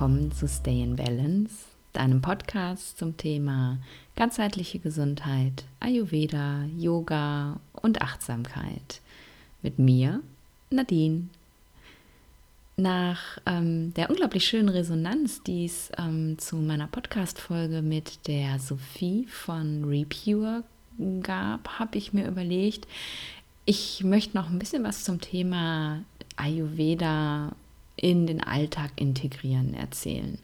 willkommen zu Stay in Balance, deinem Podcast zum Thema ganzheitliche Gesundheit, Ayurveda, Yoga und Achtsamkeit. Mit mir, Nadine. Nach ähm, der unglaublich schönen Resonanz, die es ähm, zu meiner Podcast-Folge mit der Sophie von Repure gab, habe ich mir überlegt, ich möchte noch ein bisschen was zum Thema Ayurveda in den Alltag integrieren erzählen.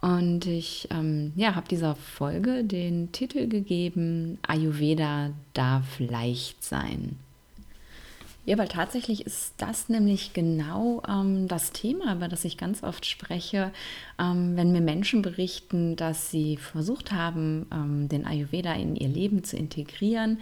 Und ich ähm, ja, habe dieser Folge den Titel gegeben, Ayurveda darf leicht sein. Ja, weil tatsächlich ist das nämlich genau ähm, das Thema, über das ich ganz oft spreche, ähm, wenn mir Menschen berichten, dass sie versucht haben, ähm, den Ayurveda in ihr Leben zu integrieren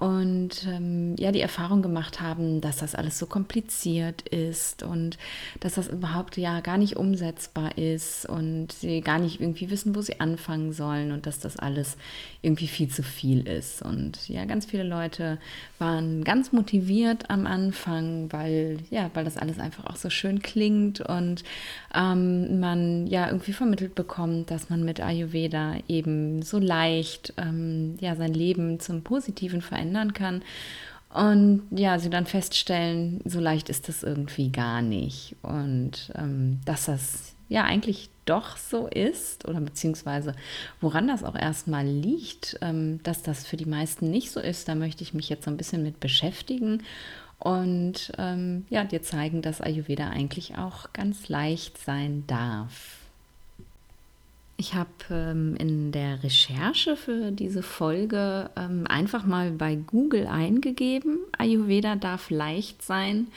und ähm, ja die Erfahrung gemacht haben, dass das alles so kompliziert ist und dass das überhaupt ja gar nicht umsetzbar ist und sie gar nicht irgendwie wissen, wo sie anfangen sollen und dass das alles irgendwie viel zu viel ist. Und ja, ganz viele Leute waren ganz motiviert am Anfang, weil ja, weil das alles einfach auch so schön klingt und ähm, man ja irgendwie vermittelt bekommt, dass man mit Ayurveda eben so leicht ähm, ja sein Leben zum Positiven verändert verändern kann. Und ja, sie dann feststellen, so leicht ist das irgendwie gar nicht. Und ähm, dass das ja eigentlich doch so ist, oder beziehungsweise woran das auch erstmal liegt, ähm, dass das für die meisten nicht so ist, da möchte ich mich jetzt so ein bisschen mit beschäftigen und ähm, ja, dir zeigen, dass Ayurveda eigentlich auch ganz leicht sein darf. Ich habe ähm, in der Recherche für diese Folge ähm, einfach mal bei Google eingegeben, Ayurveda darf leicht sein.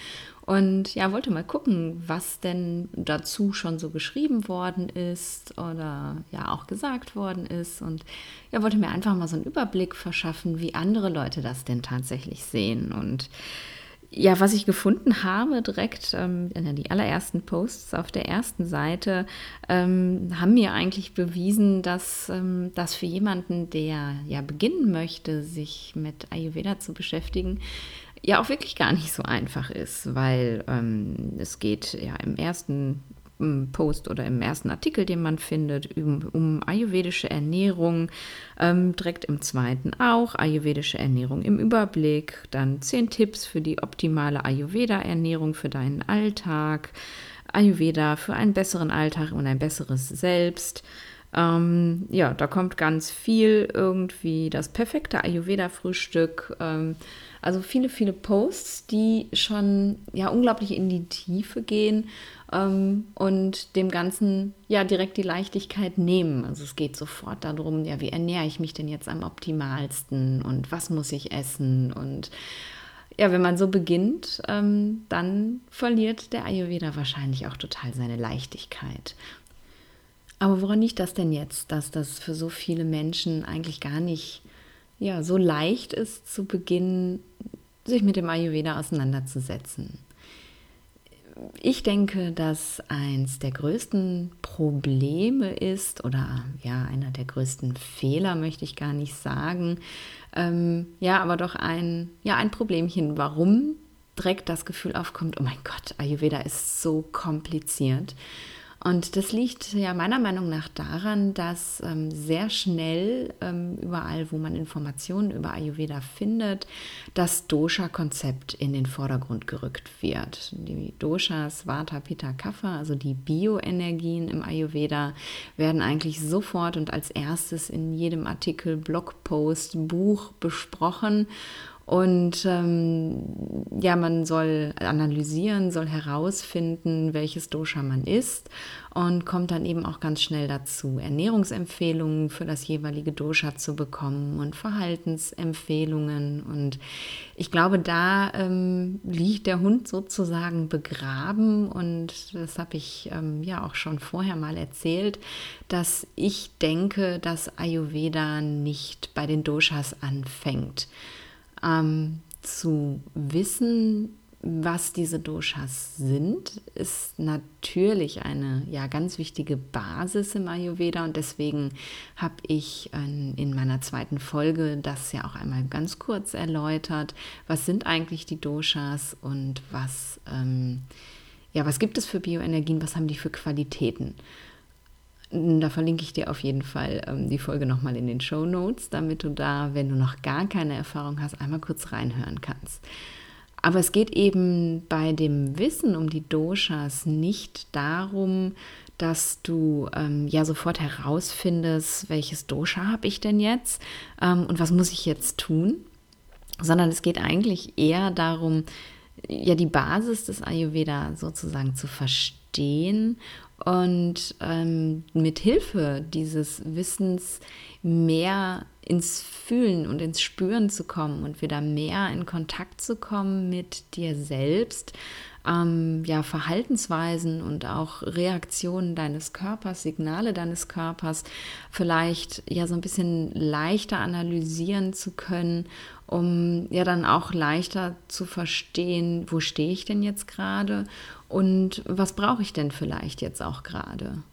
Und ja, wollte mal gucken, was denn dazu schon so geschrieben worden ist oder ja auch gesagt worden ist. Und ja, wollte mir einfach mal so einen Überblick verschaffen, wie andere Leute das denn tatsächlich sehen. Und ja, was ich gefunden habe, direkt ähm, die allerersten Posts auf der ersten Seite, ähm, haben mir eigentlich bewiesen, dass ähm, das für jemanden, der ja beginnen möchte, sich mit Ayurveda zu beschäftigen, ja auch wirklich gar nicht so einfach ist, weil ähm, es geht ja im ersten Post oder im ersten Artikel, den man findet, um, um ayurvedische Ernährung, ähm, direkt im zweiten auch, ayurvedische Ernährung im Überblick, dann zehn Tipps für die optimale Ayurveda-Ernährung für deinen Alltag, Ayurveda für einen besseren Alltag und ein besseres Selbst. Ähm, ja, da kommt ganz viel irgendwie das perfekte Ayurveda-Frühstück. Ähm, also viele, viele Posts, die schon ja unglaublich in die Tiefe gehen ähm, und dem Ganzen ja direkt die Leichtigkeit nehmen. Also es geht sofort darum, ja, wie ernähre ich mich denn jetzt am optimalsten und was muss ich essen und ja, wenn man so beginnt, ähm, dann verliert der Ayurveda wahrscheinlich auch total seine Leichtigkeit. Aber woran liegt das denn jetzt, dass das für so viele Menschen eigentlich gar nicht ja, so leicht ist, zu beginnen, sich mit dem Ayurveda auseinanderzusetzen. Ich denke, dass eins der größten Probleme ist, oder ja, einer der größten Fehler möchte ich gar nicht sagen, ähm, ja, aber doch ein, ja, ein Problemchen, warum direkt das Gefühl aufkommt, oh mein Gott, Ayurveda ist so kompliziert. Und das liegt ja meiner Meinung nach daran, dass ähm, sehr schnell ähm, überall, wo man Informationen über Ayurveda findet, das Dosha-Konzept in den Vordergrund gerückt wird. Die Doshas, Vata, Pitta, Kapha, also die Bioenergien im Ayurveda, werden eigentlich sofort und als erstes in jedem Artikel, Blogpost, Buch besprochen. Und ähm, ja, man soll analysieren, soll herausfinden, welches Dosha man ist und kommt dann eben auch ganz schnell dazu, Ernährungsempfehlungen für das jeweilige Dosha zu bekommen und Verhaltensempfehlungen. Und ich glaube, da ähm, liegt der Hund sozusagen begraben und das habe ich ähm, ja auch schon vorher mal erzählt, dass ich denke, dass Ayurveda nicht bei den Doshas anfängt ähm, zu wissen, was diese Doshas sind, ist natürlich eine ja, ganz wichtige Basis im Ayurveda und deswegen habe ich in meiner zweiten Folge das ja auch einmal ganz kurz erläutert. Was sind eigentlich die Doshas und was ähm, ja, was gibt es für Bioenergien, was haben die für Qualitäten? Da verlinke ich dir auf jeden Fall ähm, die Folge nochmal in den Show Notes, damit du da, wenn du noch gar keine Erfahrung hast, einmal kurz reinhören kannst. Aber es geht eben bei dem Wissen um die Doshas nicht darum, dass du ähm, ja sofort herausfindest, welches Dosha habe ich denn jetzt ähm, und was muss ich jetzt tun, sondern es geht eigentlich eher darum, ja die Basis des Ayurveda sozusagen zu verstehen und ähm, mit Hilfe dieses Wissens mehr ins Fühlen und ins Spüren zu kommen und wieder mehr in Kontakt zu kommen mit dir selbst, ähm, ja, Verhaltensweisen und auch Reaktionen deines Körpers, Signale deines Körpers vielleicht ja so ein bisschen leichter analysieren zu können, um ja dann auch leichter zu verstehen, wo stehe ich denn jetzt gerade und was brauche ich denn vielleicht jetzt auch gerade.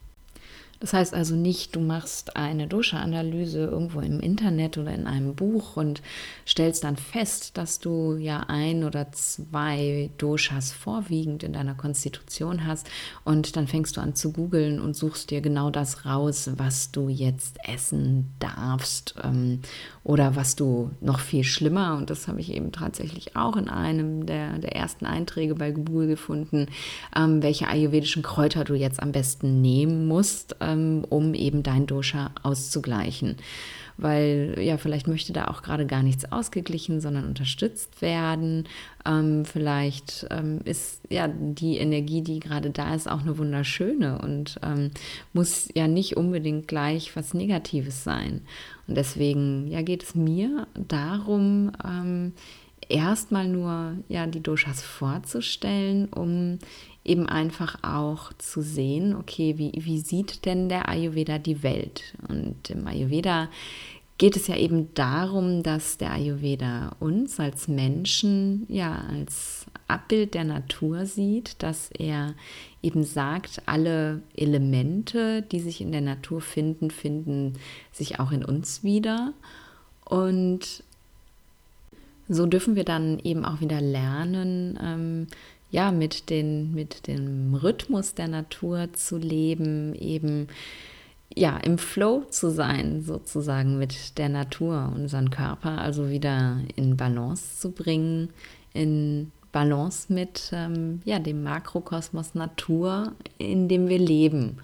Das heißt also nicht, du machst eine Dosha-Analyse irgendwo im Internet oder in einem Buch und stellst dann fest, dass du ja ein oder zwei Doshas vorwiegend in deiner Konstitution hast und dann fängst du an zu googeln und suchst dir genau das raus, was du jetzt essen darfst ähm, oder was du noch viel schlimmer, und das habe ich eben tatsächlich auch in einem der, der ersten Einträge bei Google gefunden, ähm, welche ayurvedischen Kräuter du jetzt am besten nehmen musst ähm, um eben dein Dosha auszugleichen. Weil ja, vielleicht möchte da auch gerade gar nichts ausgeglichen, sondern unterstützt werden. Ähm, vielleicht ähm, ist ja die Energie, die gerade da ist, auch eine wunderschöne und ähm, muss ja nicht unbedingt gleich was Negatives sein. Und deswegen ja, geht es mir darum, ähm, erstmal nur ja die Doshas vorzustellen, um eben einfach auch zu sehen, okay, wie, wie sieht denn der Ayurveda die Welt? Und im Ayurveda geht es ja eben darum, dass der Ayurveda uns als Menschen, ja, als Abbild der Natur sieht, dass er eben sagt, alle Elemente, die sich in der Natur finden, finden sich auch in uns wieder. Und so dürfen wir dann eben auch wieder lernen, ähm, ja, mit, den, mit dem Rhythmus der Natur zu leben, eben ja, im Flow zu sein, sozusagen mit der Natur, unseren Körper also wieder in Balance zu bringen, in Balance mit ähm, ja, dem Makrokosmos Natur, in dem wir leben.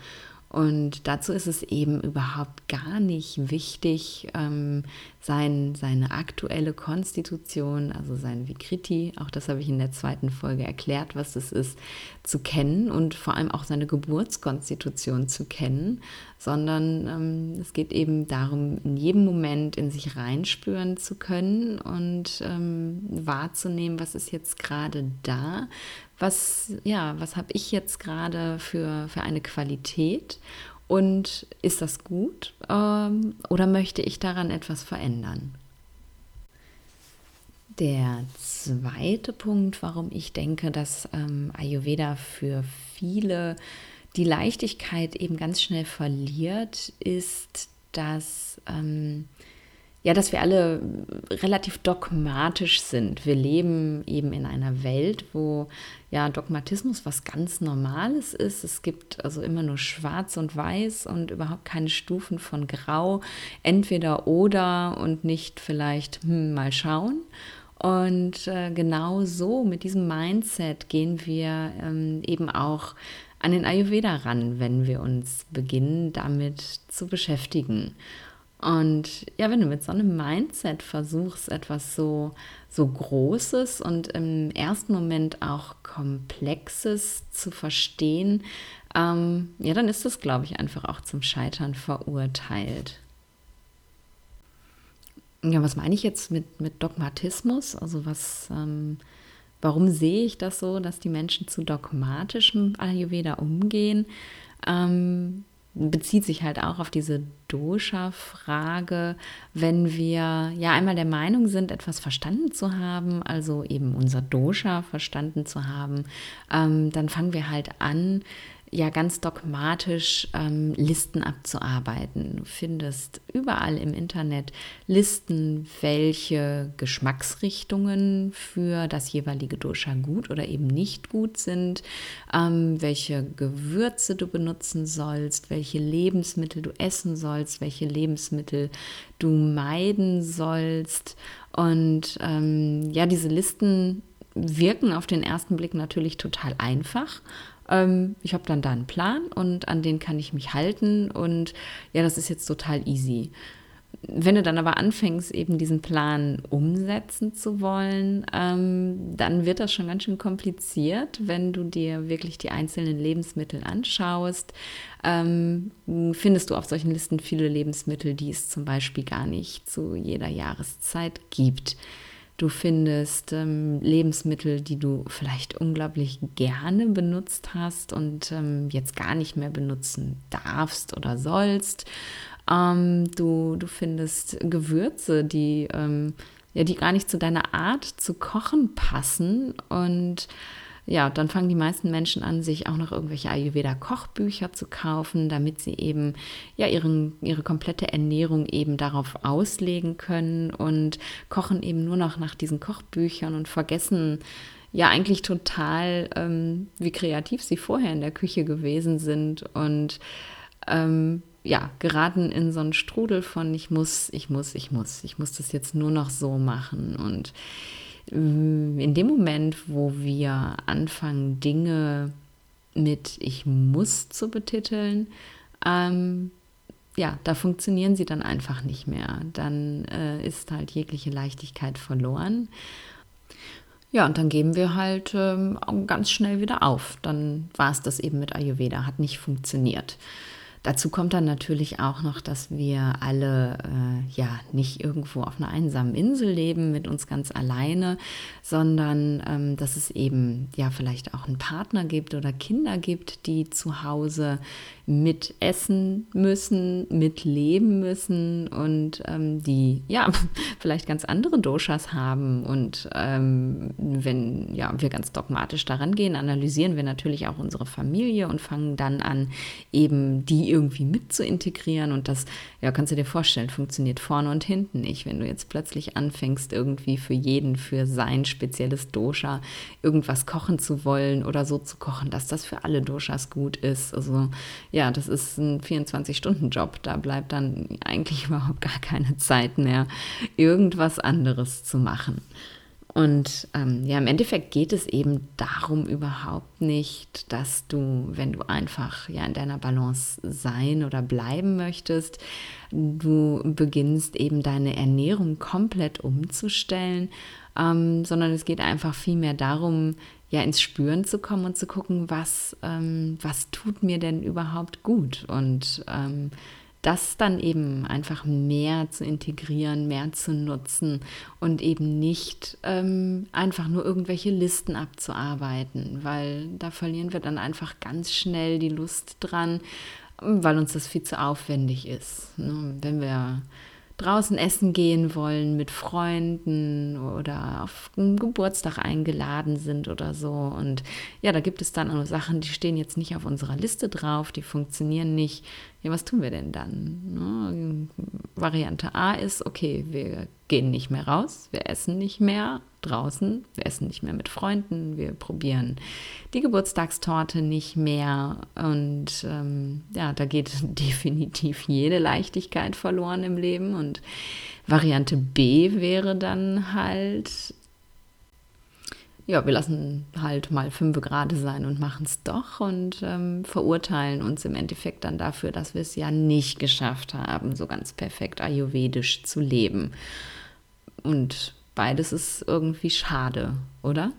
Und dazu ist es eben überhaupt gar nicht wichtig, ähm, sein, seine aktuelle Konstitution, also sein Vikriti, auch das habe ich in der zweiten Folge erklärt, was das ist, zu kennen und vor allem auch seine Geburtskonstitution zu kennen, sondern ähm, es geht eben darum, in jedem Moment in sich reinspüren zu können und ähm, wahrzunehmen, was ist jetzt gerade da, was, ja, was habe ich jetzt gerade für, für eine Qualität und ist das gut ähm, oder möchte ich daran etwas verändern? Der zweite Punkt, warum ich denke, dass ähm, Ayurveda für viele die Leichtigkeit eben ganz schnell verliert, ist, dass ähm, ja, dass wir alle relativ dogmatisch sind. Wir leben eben in einer Welt, wo ja Dogmatismus was ganz Normales ist. Es gibt also immer nur Schwarz und Weiß und überhaupt keine Stufen von Grau, entweder oder und nicht vielleicht hm, mal schauen. Und äh, genau so mit diesem Mindset gehen wir ähm, eben auch an den Ayurveda ran, wenn wir uns beginnen, damit zu beschäftigen. Und ja, wenn du mit so einem Mindset versuchst, etwas so, so Großes und im ersten Moment auch Komplexes zu verstehen, ähm, ja, dann ist das, glaube ich, einfach auch zum Scheitern verurteilt. Ja, was meine ich jetzt mit, mit Dogmatismus? Also was, ähm, warum sehe ich das so, dass die Menschen zu dogmatischem Ayurveda umgehen? Ähm, bezieht sich halt auch auf diese Dosha-Frage, wenn wir ja einmal der Meinung sind, etwas verstanden zu haben, also eben unser Dosha verstanden zu haben, ähm, dann fangen wir halt an, ja ganz dogmatisch ähm, Listen abzuarbeiten. Du findest überall im Internet Listen, welche Geschmacksrichtungen für das jeweilige Dosha gut oder eben nicht gut sind, ähm, welche Gewürze du benutzen sollst, welche Lebensmittel du essen sollst, welche Lebensmittel du meiden sollst. Und ähm, ja, diese Listen wirken auf den ersten Blick natürlich total einfach ähm, ich habe dann da einen Plan und an den kann ich mich halten und ja, das ist jetzt total easy. Wenn du dann aber anfängst, eben diesen Plan umsetzen zu wollen, ähm, dann wird das schon ganz schön kompliziert, wenn du dir wirklich die einzelnen Lebensmittel anschaust. Ähm, findest du auf solchen Listen viele Lebensmittel, die es zum Beispiel gar nicht zu jeder Jahreszeit gibt. Du findest ähm, Lebensmittel, die du vielleicht unglaublich gerne benutzt hast und ähm, jetzt gar nicht mehr benutzen darfst oder sollst. Ähm, du, du findest Gewürze, die, ähm, ja, die gar nicht zu deiner Art zu kochen passen und ja, dann fangen die meisten Menschen an, sich auch noch irgendwelche Ayurveda-Kochbücher zu kaufen, damit sie eben ja ihren, ihre komplette Ernährung eben darauf auslegen können und kochen eben nur noch nach diesen Kochbüchern und vergessen ja eigentlich total, ähm, wie kreativ sie vorher in der Küche gewesen sind und ähm, ja, geraten in so einen Strudel von ich muss, ich muss, ich muss, ich muss das jetzt nur noch so machen und in dem Moment, wo wir anfangen, Dinge mit ich muss zu betiteln, ähm, ja, da funktionieren sie dann einfach nicht mehr. Dann äh, ist halt jegliche Leichtigkeit verloren. Ja, und dann geben wir halt ähm, ganz schnell wieder auf. Dann war es das eben mit Ayurveda, hat nicht funktioniert. Dazu kommt dann natürlich auch noch, dass wir alle äh, ja nicht irgendwo auf einer einsamen Insel leben mit uns ganz alleine, sondern ähm, dass es eben ja vielleicht auch einen Partner gibt oder Kinder gibt, die zu Hause mit essen müssen, mit leben müssen und ähm, die ja vielleicht ganz andere Doshas haben. Und ähm, wenn ja, wir ganz dogmatisch daran gehen, analysieren wir natürlich auch unsere Familie und fangen dann an, eben die irgendwie mit zu integrieren. Und das, ja, kannst du dir vorstellen, funktioniert vorne und hinten nicht. Wenn du jetzt plötzlich anfängst, irgendwie für jeden, für sein spezielles Dosha irgendwas kochen zu wollen oder so zu kochen, dass das für alle Doshas gut ist. Also ja, das ist ein 24-Stunden-Job. Da bleibt dann eigentlich überhaupt gar keine Zeit mehr, irgendwas anderes zu machen. Und ähm, ja, im Endeffekt geht es eben darum überhaupt nicht, dass du, wenn du einfach ja in deiner Balance sein oder bleiben möchtest, du beginnst eben deine Ernährung komplett umzustellen, ähm, sondern es geht einfach vielmehr darum, ja ins Spüren zu kommen und zu gucken, was, ähm, was tut mir denn überhaupt gut und ähm, das dann eben einfach mehr zu integrieren, mehr zu nutzen und eben nicht ähm, einfach nur irgendwelche Listen abzuarbeiten, weil da verlieren wir dann einfach ganz schnell die Lust dran, weil uns das viel zu aufwendig ist. Ne? Wenn wir draußen essen gehen wollen mit Freunden oder auf einen Geburtstag eingeladen sind oder so. Und ja, da gibt es dann auch Sachen, die stehen jetzt nicht auf unserer Liste drauf, die funktionieren nicht. Ja, was tun wir denn dann? Ne? Variante A ist, okay, wir gehen nicht mehr raus, wir essen nicht mehr draußen, wir essen nicht mehr mit Freunden, wir probieren die Geburtstagstorte nicht mehr und ähm, ja, da geht definitiv jede Leichtigkeit verloren im Leben und Variante B wäre dann halt, ja, wir lassen halt mal fünf Grad sein und machen es doch und ähm, verurteilen uns im Endeffekt dann dafür, dass wir es ja nicht geschafft haben, so ganz perfekt ayurvedisch zu leben. Und beides ist irgendwie schade, oder?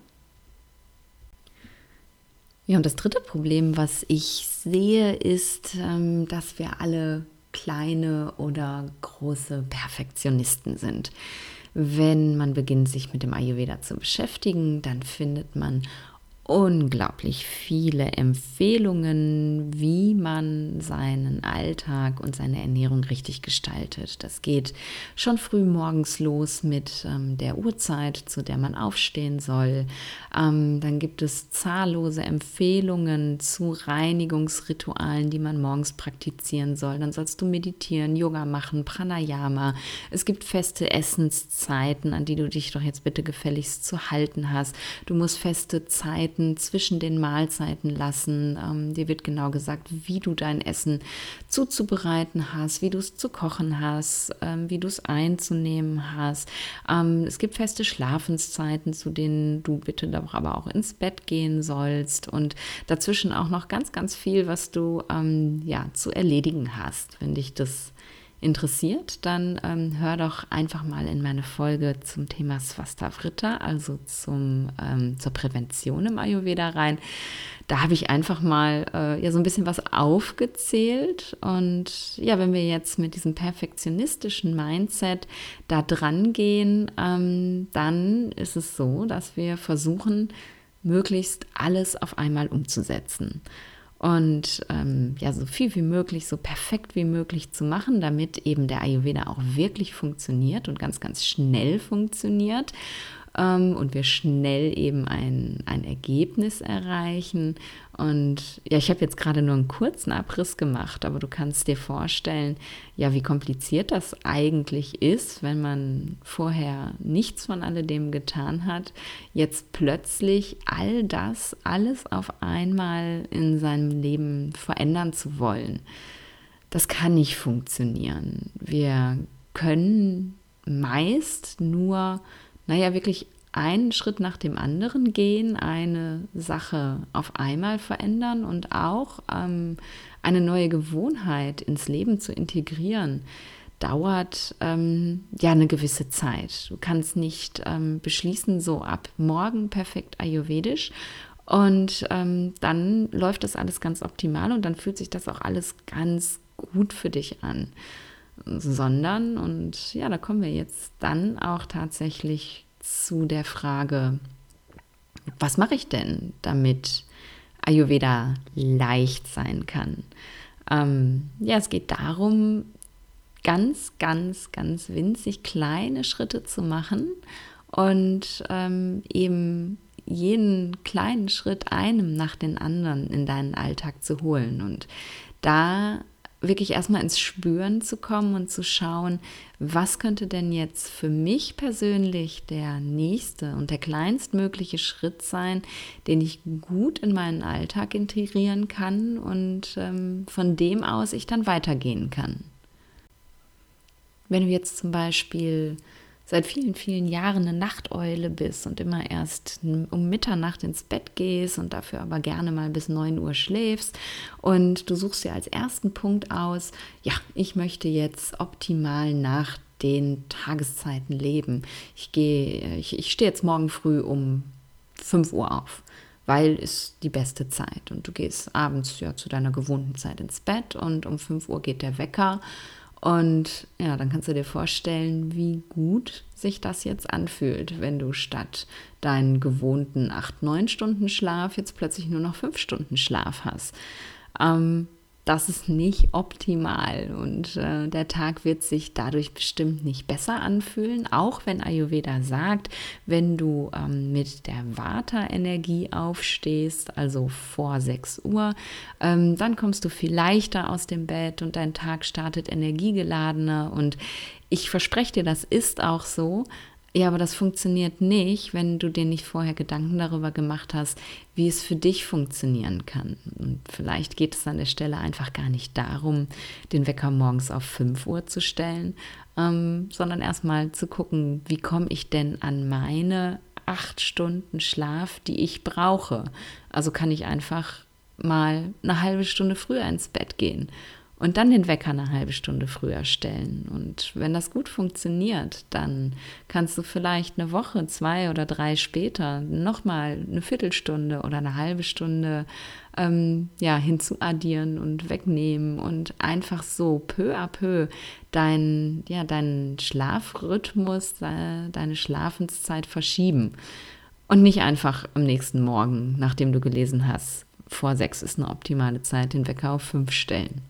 Ja, und das dritte Problem, was ich sehe, ist, ähm, dass wir alle kleine oder große Perfektionisten sind. Wenn man beginnt, sich mit dem Ayurveda zu beschäftigen, dann findet man unglaublich viele Empfehlungen, wie man seinen Alltag und seine Ernährung richtig gestaltet. Das geht schon früh morgens los mit ähm, der Uhrzeit, zu der man aufstehen soll. Ähm, dann gibt es zahllose Empfehlungen zu Reinigungsritualen, die man morgens praktizieren soll. Dann sollst du meditieren, Yoga machen, Pranayama. Es gibt feste Essenszeiten, an die du dich doch jetzt bitte gefälligst zu halten hast. Du musst feste Zeiten Zeiten zwischen den Mahlzeiten lassen. Ähm, dir wird genau gesagt, wie du dein Essen zuzubereiten hast, wie du es zu kochen hast, ähm, wie du es einzunehmen hast. Ähm, es gibt feste Schlafenszeiten, zu denen du bitte doch aber auch ins Bett gehen sollst und dazwischen auch noch ganz, ganz viel, was du ähm, ja zu erledigen hast, wenn dich das interessiert, dann ähm, hör doch einfach mal in meine Folge zum Thema Svastavrita, also zum, ähm, zur Prävention im Ayurveda rein. Da habe ich einfach mal äh, ja so ein bisschen was aufgezählt. Und ja, wenn wir jetzt mit diesem perfektionistischen Mindset da dran gehen, ähm, dann ist es so, dass wir versuchen, möglichst alles auf einmal umzusetzen und ähm, ja, so viel wie möglich, so perfekt wie möglich zu machen, damit eben der Ayurveda auch wirklich funktioniert und ganz, ganz schnell funktioniert ähm, und wir schnell eben ein, ein Ergebnis erreichen. Und ja, ich habe jetzt gerade nur einen kurzen Abriss gemacht, aber du kannst dir vorstellen, ja, wie kompliziert das eigentlich ist, wenn man vorher nichts von alledem getan hat, jetzt plötzlich all das, alles auf einmal in seinem Leben verändern zu wollen. Das kann nicht funktionieren. Wir können meist nur naja, wirklich einen Schritt nach dem anderen gehen, eine Sache auf einmal verändern und auch ähm, eine neue Gewohnheit ins Leben zu integrieren, dauert ähm, ja eine gewisse Zeit. Du kannst nicht ähm, beschließen, so ab morgen perfekt ayurvedisch und ähm, dann läuft das alles ganz optimal und dann fühlt sich das auch alles ganz gut für dich an sondern, und ja, da kommen wir jetzt dann auch tatsächlich zu der Frage, was mache ich denn, damit Ayurveda leicht sein kann? Ähm, ja, es geht darum, ganz, ganz, ganz winzig kleine Schritte zu machen und ähm, eben jeden kleinen Schritt einem nach den anderen in deinen Alltag zu holen. Und da wirklich erstmal ins Spüren zu kommen und zu schauen, was könnte denn jetzt für mich persönlich der nächste und der kleinstmögliche Schritt sein, den ich gut in meinen Alltag integrieren kann und ähm, von dem aus ich dann weitergehen kann. Wenn du jetzt zum Beispiel seit vielen, vielen Jahren eine Nachteule bist und immer erst um Mitternacht ins Bett gehst und dafür aber gerne mal bis 9 Uhr schläfst und du suchst dir als ersten Punkt aus, ja, ich möchte jetzt optimal nach den Tageszeiten leben. Ich gehe, ich, ich stehe jetzt morgen früh um 5 Uhr auf weil ist die beste Zeit. Und du gehst abends ja zu deiner gewohnten Zeit ins Bett und um 5 Uhr geht der Wecker und ja, dann kannst du dir vorstellen, wie gut sich das jetzt anfühlt, wenn du statt deinen gewohnten 8, 9 Stunden Schlaf jetzt plötzlich nur noch 5 Stunden Schlaf hast. Ähm, das ist nicht optimal und äh, der Tag wird sich dadurch bestimmt nicht besser anfühlen, auch wenn Ayurveda sagt, wenn du ähm, mit der Vata-Energie aufstehst, also vor 6 Uhr, ähm, dann kommst du viel leichter aus dem Bett und dein Tag startet energiegeladener und ich verspreche dir, das ist auch so, ja, aber das funktioniert nicht, wenn du dir nicht vorher Gedanken darüber gemacht hast, wie es für dich funktionieren kann. Und vielleicht geht es an der Stelle einfach gar nicht darum, den Wecker morgens auf 5 Uhr zu stellen, ähm, sondern erstmal zu gucken, wie komme ich denn an meine acht Stunden Schlaf, die ich brauche. Also kann ich einfach mal eine halbe Stunde früher ins Bett gehen und dann den Wecker eine halbe Stunde früher stellen. Und wenn das gut funktioniert, dann kannst du vielleicht eine Woche, zwei oder drei später nochmal eine Viertelstunde oder eine halbe Stunde ähm, ja, hinzuaddieren und wegnehmen und einfach so peu à peu deinen ja, deinen Schlafrhythmus, deine Schlafenszeit verschieben. Und nicht einfach am nächsten Morgen, nachdem du gelesen hast, vor sechs ist eine optimale Zeit, den Wecker auf fünf stellen.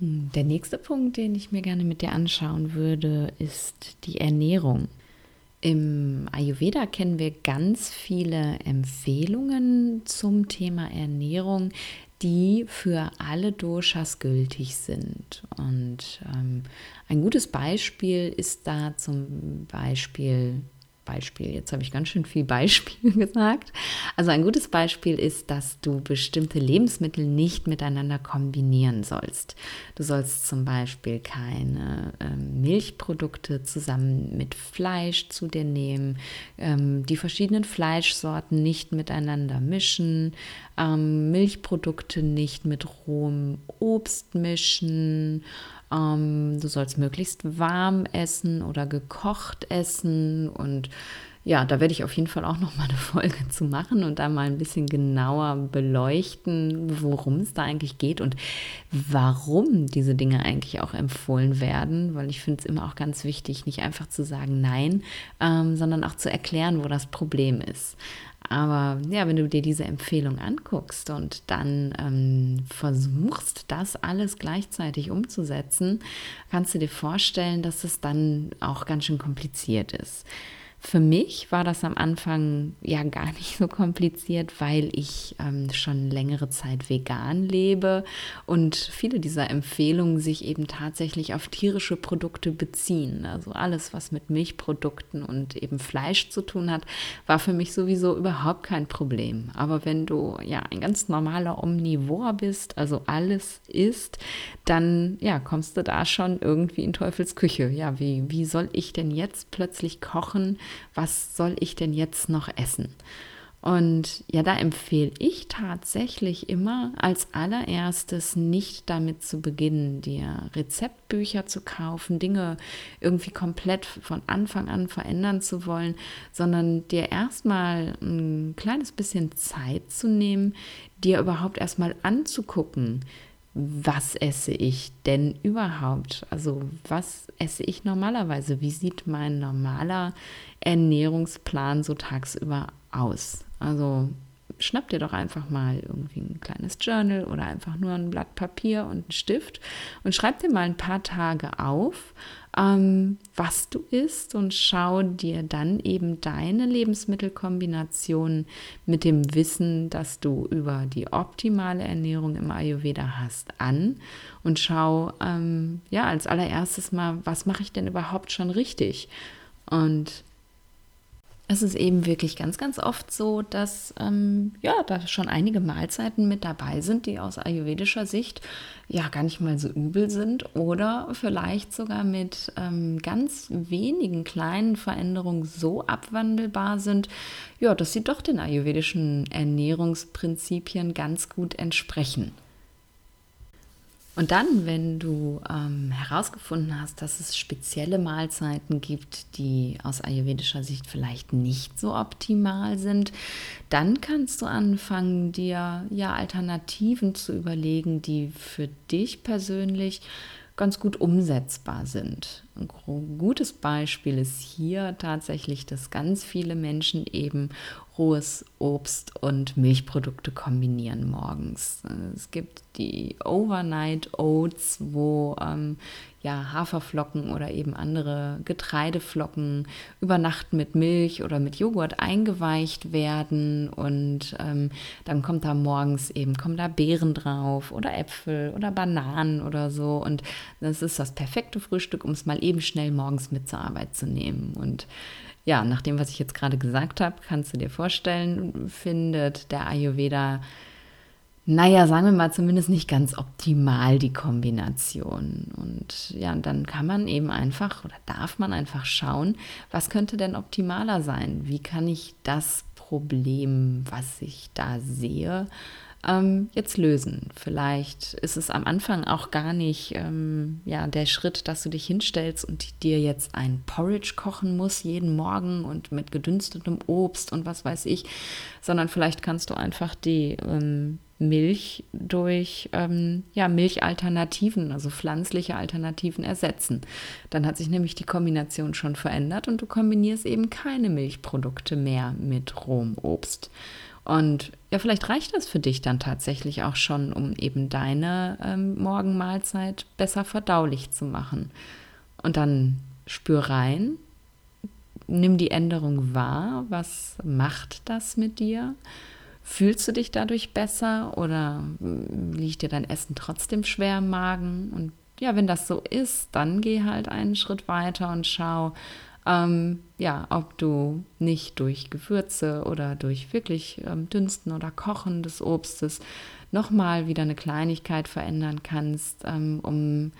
Der nächste Punkt, den ich mir gerne mit dir anschauen würde, ist die Ernährung. Im Ayurveda kennen wir ganz viele Empfehlungen zum Thema Ernährung, die für alle Doshas gültig sind. Und ähm, ein gutes Beispiel ist da zum Beispiel Beispiel. Jetzt habe ich ganz schön viel Beispiel gesagt. Also ein gutes Beispiel ist, dass du bestimmte Lebensmittel nicht miteinander kombinieren sollst. Du sollst zum Beispiel keine ähm, Milchprodukte zusammen mit Fleisch zu dir nehmen, ähm, die verschiedenen Fleischsorten nicht miteinander mischen, ähm, Milchprodukte nicht mit rohem Obst mischen. Ähm, du sollst möglichst warm essen oder gekocht essen und ja, da werde ich auf jeden Fall auch noch mal eine Folge zu machen und da mal ein bisschen genauer beleuchten, worum es da eigentlich geht und warum diese Dinge eigentlich auch empfohlen werden, weil ich finde es immer auch ganz wichtig, nicht einfach zu sagen Nein, ähm, sondern auch zu erklären, wo das Problem ist. Aber ja, wenn du dir diese Empfehlung anguckst und dann ähm, versuchst, das alles gleichzeitig umzusetzen, kannst du dir vorstellen, dass es dann auch ganz schön kompliziert ist. Für mich war das am Anfang ja gar nicht so kompliziert, weil ich ähm, schon längere Zeit vegan lebe und viele dieser Empfehlungen sich eben tatsächlich auf tierische Produkte beziehen. Also alles, was mit Milchprodukten und eben Fleisch zu tun hat, war für mich sowieso überhaupt kein Problem. Aber wenn du ja ein ganz normaler Omnivor bist, also alles isst, dann ja, kommst du da schon irgendwie in Teufels Küche. Ja, wie, wie soll ich denn jetzt plötzlich kochen? Was soll ich denn jetzt noch essen? Und ja, da empfehle ich tatsächlich immer als allererstes nicht damit zu beginnen, dir Rezeptbücher zu kaufen, Dinge irgendwie komplett von Anfang an verändern zu wollen, sondern dir erstmal ein kleines bisschen Zeit zu nehmen, dir überhaupt erstmal anzugucken, was esse ich denn überhaupt? Also was esse ich normalerweise? Wie sieht mein normaler Ernährungsplan so tagsüber aus? Also schnapp dir doch einfach mal irgendwie ein kleines Journal oder einfach nur ein Blatt Papier und einen Stift und schreib dir mal ein paar Tage auf, ähm, was du isst und schau dir dann eben deine Lebensmittelkombination mit dem Wissen, das du über die optimale Ernährung im Ayurveda hast, an und schau ähm, ja als allererstes mal, was mache ich denn überhaupt schon richtig? Und es ist eben wirklich ganz, ganz oft so, dass ähm, ja, da schon einige Mahlzeiten mit dabei sind, die aus ayurvedischer Sicht ja gar nicht mal so übel sind oder vielleicht sogar mit ähm, ganz wenigen kleinen Veränderungen so abwandelbar sind, ja, dass sie doch den ayurvedischen Ernährungsprinzipien ganz gut entsprechen. Und dann, wenn du ähm, herausgefunden hast, dass es spezielle Mahlzeiten gibt, die aus ayurvedischer Sicht vielleicht nicht so optimal sind, dann kannst du anfangen, dir ja Alternativen zu überlegen, die für dich persönlich ganz gut umsetzbar sind. Ein gutes Beispiel ist hier tatsächlich, dass ganz viele Menschen eben rohes Obst und Milchprodukte kombinieren morgens. Es gibt die Overnight Oats, wo ähm, ja, Haferflocken oder eben andere Getreideflocken über Nacht mit Milch oder mit Joghurt eingeweicht werden und ähm, dann kommt da morgens eben, kommen da Beeren drauf oder Äpfel oder Bananen oder so und das ist das perfekte Frühstück, um es mal eben schnell morgens mit zur Arbeit zu nehmen und ja, nach dem, was ich jetzt gerade gesagt habe, kannst du dir vorstellen, findet der Ayurveda naja, sagen wir mal zumindest nicht ganz optimal die Kombination. Und ja, dann kann man eben einfach oder darf man einfach schauen, was könnte denn optimaler sein? Wie kann ich das Problem, was ich da sehe, ähm, jetzt lösen? Vielleicht ist es am Anfang auch gar nicht ähm, ja, der Schritt, dass du dich hinstellst und dir jetzt ein Porridge kochen musst jeden Morgen und mit gedünstetem Obst und was weiß ich, sondern vielleicht kannst du einfach die ähm, Milch durch ähm, ja, Milchalternativen, also pflanzliche Alternativen ersetzen. Dann hat sich nämlich die Kombination schon verändert und du kombinierst eben keine Milchprodukte mehr mit rohem Obst. Und ja, vielleicht reicht das für dich dann tatsächlich auch schon, um eben deine ähm, Morgenmahlzeit besser verdaulich zu machen. Und dann spür rein, nimm die Änderung wahr, was macht das mit dir? Fühlst du dich dadurch besser oder liegt dir dein Essen trotzdem schwer im Magen? Und ja, wenn das so ist, dann geh halt einen Schritt weiter und schau, ähm, ja, ob du nicht durch Gewürze oder durch wirklich ähm, Dünsten oder Kochen des Obstes nochmal wieder eine Kleinigkeit verändern kannst, ähm, um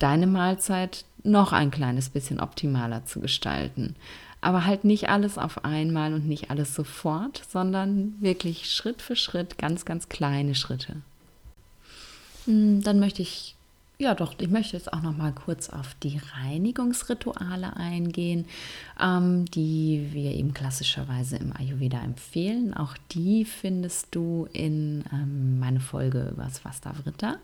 deine Mahlzeit noch ein kleines bisschen optimaler zu gestalten. Aber halt nicht alles auf einmal und nicht alles sofort, sondern wirklich Schritt für Schritt, ganz, ganz kleine Schritte. Hm, dann möchte ich, ja doch, ich möchte jetzt auch noch mal kurz auf die Reinigungsrituale eingehen, ähm, die wir eben klassischerweise im Ayurveda empfehlen. Auch die findest du in ähm, meine Folge über das Vasta-Vritta. Ähm,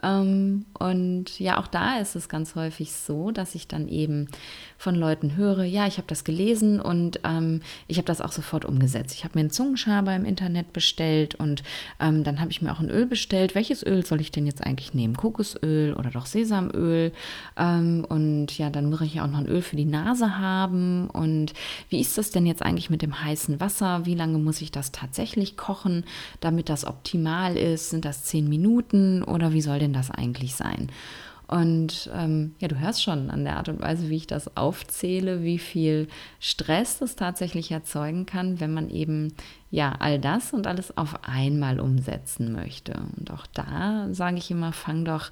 und ja, auch da ist es ganz häufig so, dass ich dann eben von Leuten höre, ja, ich habe das gelesen und ähm, ich habe das auch sofort umgesetzt. Ich habe mir einen Zungenschaber im Internet bestellt und ähm, dann habe ich mir auch ein Öl bestellt. Welches Öl soll ich denn jetzt eigentlich nehmen? Kokosöl oder doch Sesamöl? Ähm, und ja, dann muss ich auch noch ein Öl für die Nase haben. Und wie ist das denn jetzt eigentlich mit dem heißen Wasser? Wie lange muss ich das tatsächlich kochen, damit das optimal ist? Sind das zehn Minuten oder wie soll denn das eigentlich sein? Und ähm, ja, du hörst schon an der Art und Weise, wie ich das aufzähle, wie viel Stress das tatsächlich erzeugen kann, wenn man eben ja all das und alles auf einmal umsetzen möchte. Und auch da sage ich immer, fang doch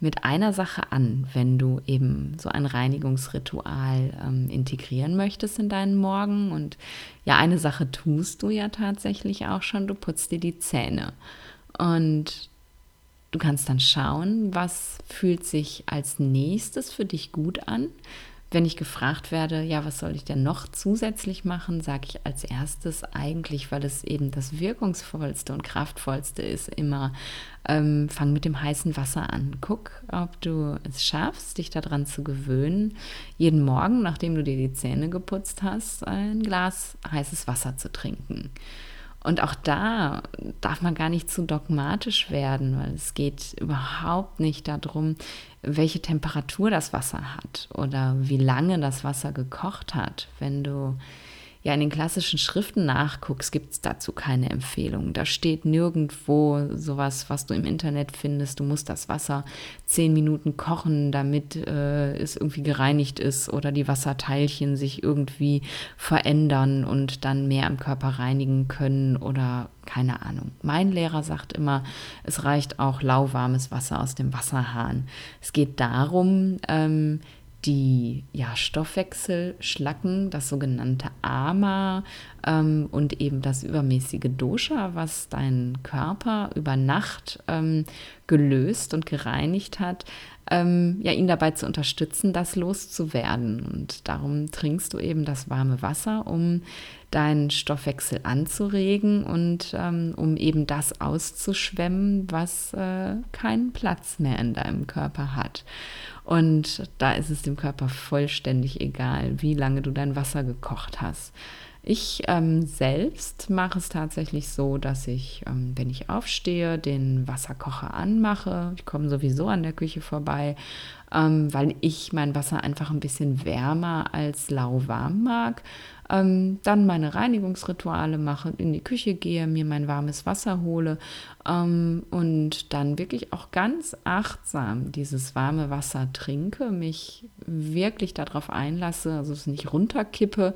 mit einer Sache an, wenn du eben so ein Reinigungsritual ähm, integrieren möchtest in deinen Morgen. Und ja, eine Sache tust du ja tatsächlich auch schon, du putzt dir die Zähne. Und Du kannst dann schauen, was fühlt sich als nächstes für dich gut an. Wenn ich gefragt werde, ja, was soll ich denn noch zusätzlich machen, sage ich als erstes eigentlich, weil es eben das wirkungsvollste und kraftvollste ist, immer ähm, fang mit dem heißen Wasser an. Guck, ob du es schaffst, dich daran zu gewöhnen, jeden Morgen, nachdem du dir die Zähne geputzt hast, ein Glas heißes Wasser zu trinken. Und auch da darf man gar nicht zu dogmatisch werden, weil es geht überhaupt nicht darum, welche Temperatur das Wasser hat oder wie lange das Wasser gekocht hat. Wenn du ja in den klassischen Schriften nachguckst, gibt es dazu keine Empfehlung. Da steht nirgendwo sowas, was du im Internet findest. Du musst das Wasser zehn Minuten kochen, damit äh, es irgendwie gereinigt ist oder die Wasserteilchen sich irgendwie verändern und dann mehr im Körper reinigen können oder keine Ahnung. Mein Lehrer sagt immer, es reicht auch lauwarmes Wasser aus dem Wasserhahn. Es geht darum, ähm, die ja, Stoffwechselschlacken, das sogenannte Ama ähm, und eben das übermäßige Dosha, was dein Körper über Nacht ähm, gelöst und gereinigt hat, ähm, ja, ihn dabei zu unterstützen, das loszuwerden. Und darum trinkst du eben das warme Wasser, um deinen Stoffwechsel anzuregen und ähm, um eben das auszuschwemmen, was äh, keinen Platz mehr in deinem Körper hat. Und da ist es dem Körper vollständig egal, wie lange du dein Wasser gekocht hast. Ich ähm, selbst mache es tatsächlich so, dass ich, ähm, wenn ich aufstehe, den Wasserkocher anmache. Ich komme sowieso an der Küche vorbei, ähm, weil ich mein Wasser einfach ein bisschen wärmer als lauwarm mag ähm, dann meine Reinigungsrituale mache, in die Küche gehe, mir mein warmes Wasser hole ähm, und dann wirklich auch ganz achtsam dieses warme Wasser trinke, mich wirklich darauf einlasse, also es nicht runterkippe,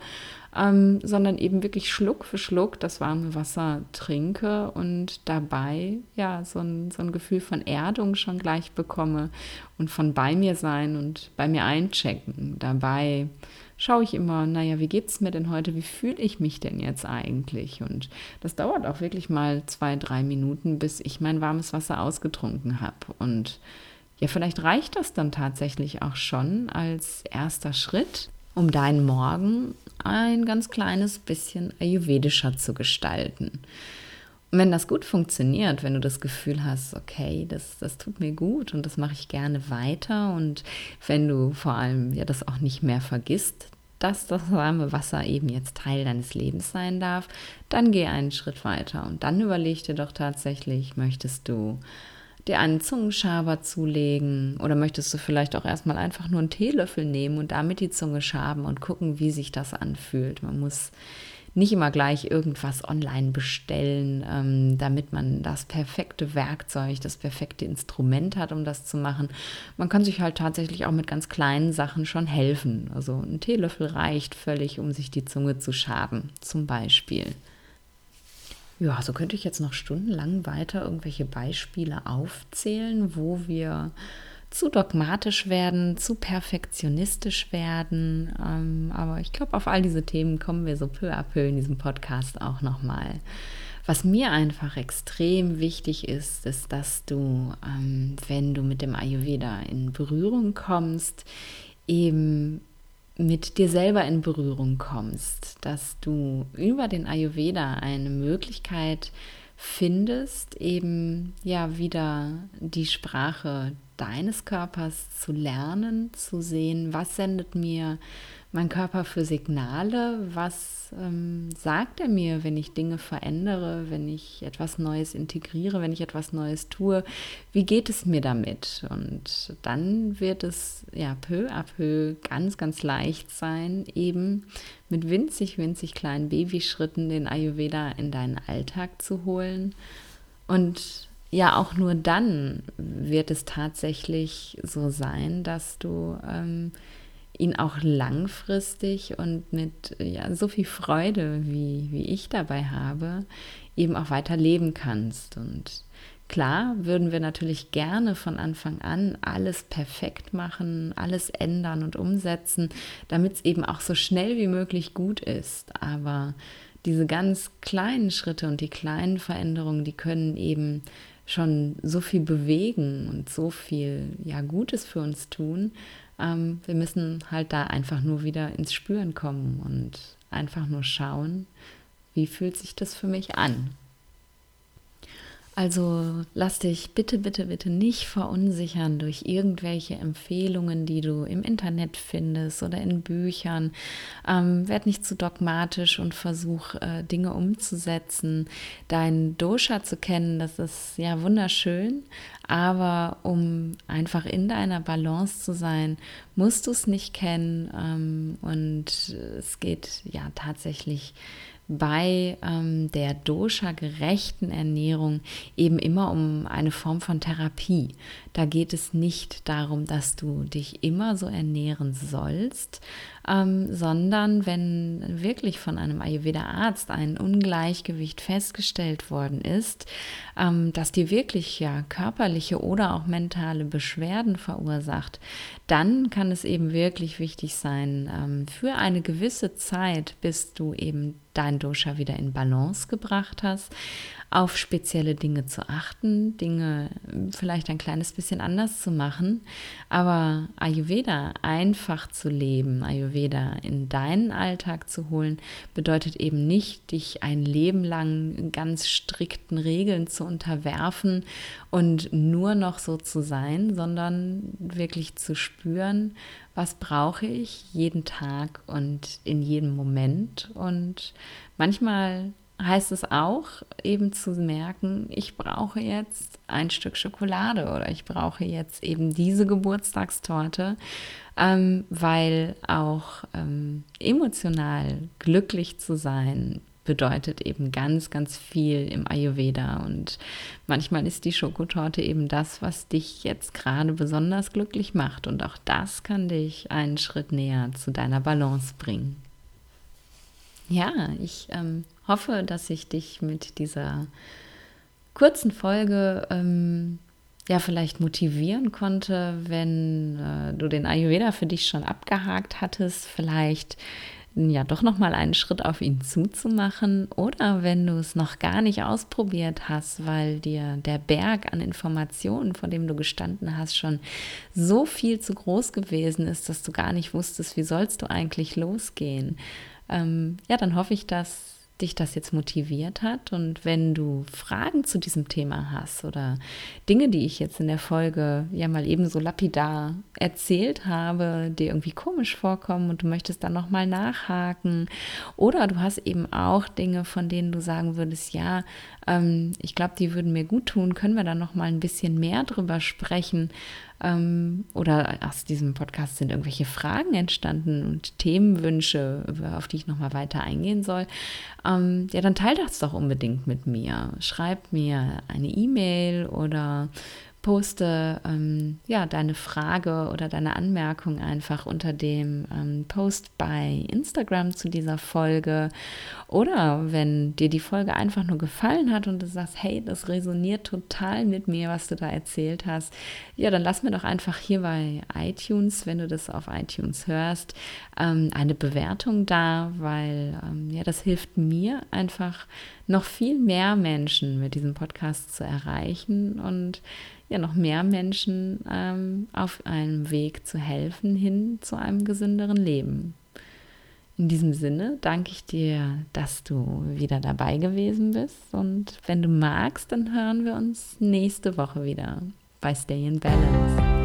ähm, sondern eben wirklich Schluck für Schluck das warme Wasser trinke und dabei ja so ein, so ein Gefühl von Erdung schon gleich bekomme und von bei mir sein und bei mir einchecken. Dabei schaue ich immer, naja, wie geht es mir denn heute? Wie fühle ich mich denn jetzt eigentlich? Und das dauert auch wirklich mal zwei, drei Minuten, bis ich mein warmes Wasser ausgetrunken habe. Und ja, vielleicht reicht das dann tatsächlich auch schon als erster Schritt, um deinen Morgen ein ganz kleines bisschen ayurvedischer zu gestalten. Und wenn das gut funktioniert, wenn du das Gefühl hast, okay, das, das tut mir gut und das mache ich gerne weiter und wenn du vor allem ja das auch nicht mehr vergisst, dass das warme Wasser eben jetzt Teil deines Lebens sein darf, dann geh einen Schritt weiter und dann überleg dir doch tatsächlich, möchtest du dir einen Zungenschaber zulegen oder möchtest du vielleicht auch erstmal einfach nur einen Teelöffel nehmen und damit die Zunge schaben und gucken, wie sich das anfühlt. Man muss nicht immer gleich irgendwas online bestellen, ähm, damit man das perfekte Werkzeug, das perfekte Instrument hat, um das zu machen. Man kann sich halt tatsächlich auch mit ganz kleinen Sachen schon helfen. Also ein Teelöffel reicht völlig, um sich die Zunge zu schaben, zum Beispiel. Ja, so könnte ich jetzt noch stundenlang weiter irgendwelche Beispiele aufzählen, wo wir zu dogmatisch werden, zu perfektionistisch werden. Ähm, aber ich glaube, auf all diese Themen kommen wir so peu à peu in diesem Podcast auch nochmal. Was mir einfach extrem wichtig ist, ist, dass du, ähm, wenn du mit dem Ayurveda in Berührung kommst, eben mit dir selber in Berührung kommst, dass du über den Ayurveda eine Möglichkeit findest, eben ja wieder die Sprache deines Körpers zu lernen, zu sehen, was sendet mir mein Körper für Signale, was ähm, sagt er mir, wenn ich Dinge verändere, wenn ich etwas Neues integriere, wenn ich etwas Neues tue, wie geht es mir damit? Und dann wird es ja peu à peu ganz, ganz leicht sein, eben mit winzig, winzig kleinen Babyschritten den Ayurveda in deinen Alltag zu holen und ja, auch nur dann wird es tatsächlich so sein, dass du ähm, ihn auch langfristig und mit ja, so viel Freude, wie, wie ich dabei habe, eben auch weiter leben kannst. Und klar würden wir natürlich gerne von Anfang an alles perfekt machen, alles ändern und umsetzen, damit es eben auch so schnell wie möglich gut ist. Aber diese ganz kleinen Schritte und die kleinen Veränderungen, die können eben schon so viel bewegen und so viel ja Gutes für uns tun. Ähm, wir müssen halt da einfach nur wieder ins Spüren kommen und einfach nur schauen, wie fühlt sich das für mich an. Also lass dich bitte, bitte, bitte nicht verunsichern durch irgendwelche Empfehlungen, die du im Internet findest oder in Büchern. Ähm, werd nicht zu dogmatisch und versuch äh, Dinge umzusetzen. Dein Dosha zu kennen, das ist ja wunderschön, aber um einfach in deiner Balance zu sein, musst du es nicht kennen. Ähm, und es geht ja tatsächlich bei ähm, der dosha-gerechten Ernährung eben immer um eine Form von Therapie. Da geht es nicht darum, dass du dich immer so ernähren sollst, ähm, sondern wenn wirklich von einem Ayurveda-Arzt ein Ungleichgewicht festgestellt worden ist, ähm, das dir wirklich ja körperliche oder auch mentale Beschwerden verursacht, dann kann es eben wirklich wichtig sein, ähm, für eine gewisse Zeit, bis du eben dein Dosha wieder in Balance gebracht hast, auf spezielle Dinge zu achten, Dinge vielleicht ein kleines bisschen anders zu machen, aber Ayurveda einfach zu leben, Ayurveda in deinen Alltag zu holen, bedeutet eben nicht, dich ein Leben lang ganz strikten Regeln zu unterwerfen und nur noch so zu sein, sondern wirklich zu spüren, was brauche ich jeden Tag und in jedem Moment. Und manchmal heißt es auch, eben zu merken, ich brauche jetzt ein Stück Schokolade oder ich brauche jetzt eben diese Geburtstagstorte, ähm, weil auch ähm, emotional glücklich zu sein bedeutet eben ganz, ganz viel im Ayurveda. Und manchmal ist die Schokotorte eben das, was dich jetzt gerade besonders glücklich macht. Und auch das kann dich einen Schritt näher zu deiner Balance bringen. Ja, ich ähm, hoffe, dass ich dich mit dieser kurzen Folge ähm, ja vielleicht motivieren konnte, wenn äh, du den Ayurveda für dich schon abgehakt hattest, vielleicht ja doch noch mal einen Schritt auf ihn zuzumachen oder wenn du es noch gar nicht ausprobiert hast, weil dir der Berg an Informationen, vor dem du gestanden hast, schon so viel zu groß gewesen ist, dass du gar nicht wusstest, wie sollst du eigentlich losgehen. Ähm, ja, dann hoffe ich, dass dich das jetzt motiviert hat. Und wenn du Fragen zu diesem Thema hast oder Dinge, die ich jetzt in der Folge ja mal eben so lapidar erzählt habe, dir irgendwie komisch vorkommen und du möchtest dann nochmal nachhaken. Oder du hast eben auch Dinge, von denen du sagen würdest, ja, ähm, ich glaube, die würden mir gut tun, können wir da nochmal ein bisschen mehr drüber sprechen ähm, oder aus diesem Podcast sind irgendwelche Fragen entstanden und Themenwünsche, auf die ich nochmal weiter eingehen soll, ähm, ja, dann teile das doch unbedingt mit mir. Schreib mir eine E-Mail oder poste ähm, ja deine Frage oder deine Anmerkung einfach unter dem ähm, Post bei Instagram zu dieser Folge. Oder wenn dir die Folge einfach nur gefallen hat und du sagst, hey, das resoniert total mit mir, was du da erzählt hast, ja, dann lass mir doch einfach hier bei iTunes, wenn du das auf iTunes hörst, ähm, eine Bewertung da, weil ähm, ja, das hilft mir einfach noch viel mehr Menschen mit diesem Podcast zu erreichen. Und ja noch mehr Menschen ähm, auf einem Weg zu helfen hin zu einem gesünderen Leben. In diesem Sinne danke ich dir, dass du wieder dabei gewesen bist und wenn du magst, dann hören wir uns nächste Woche wieder bei Stay in Balance.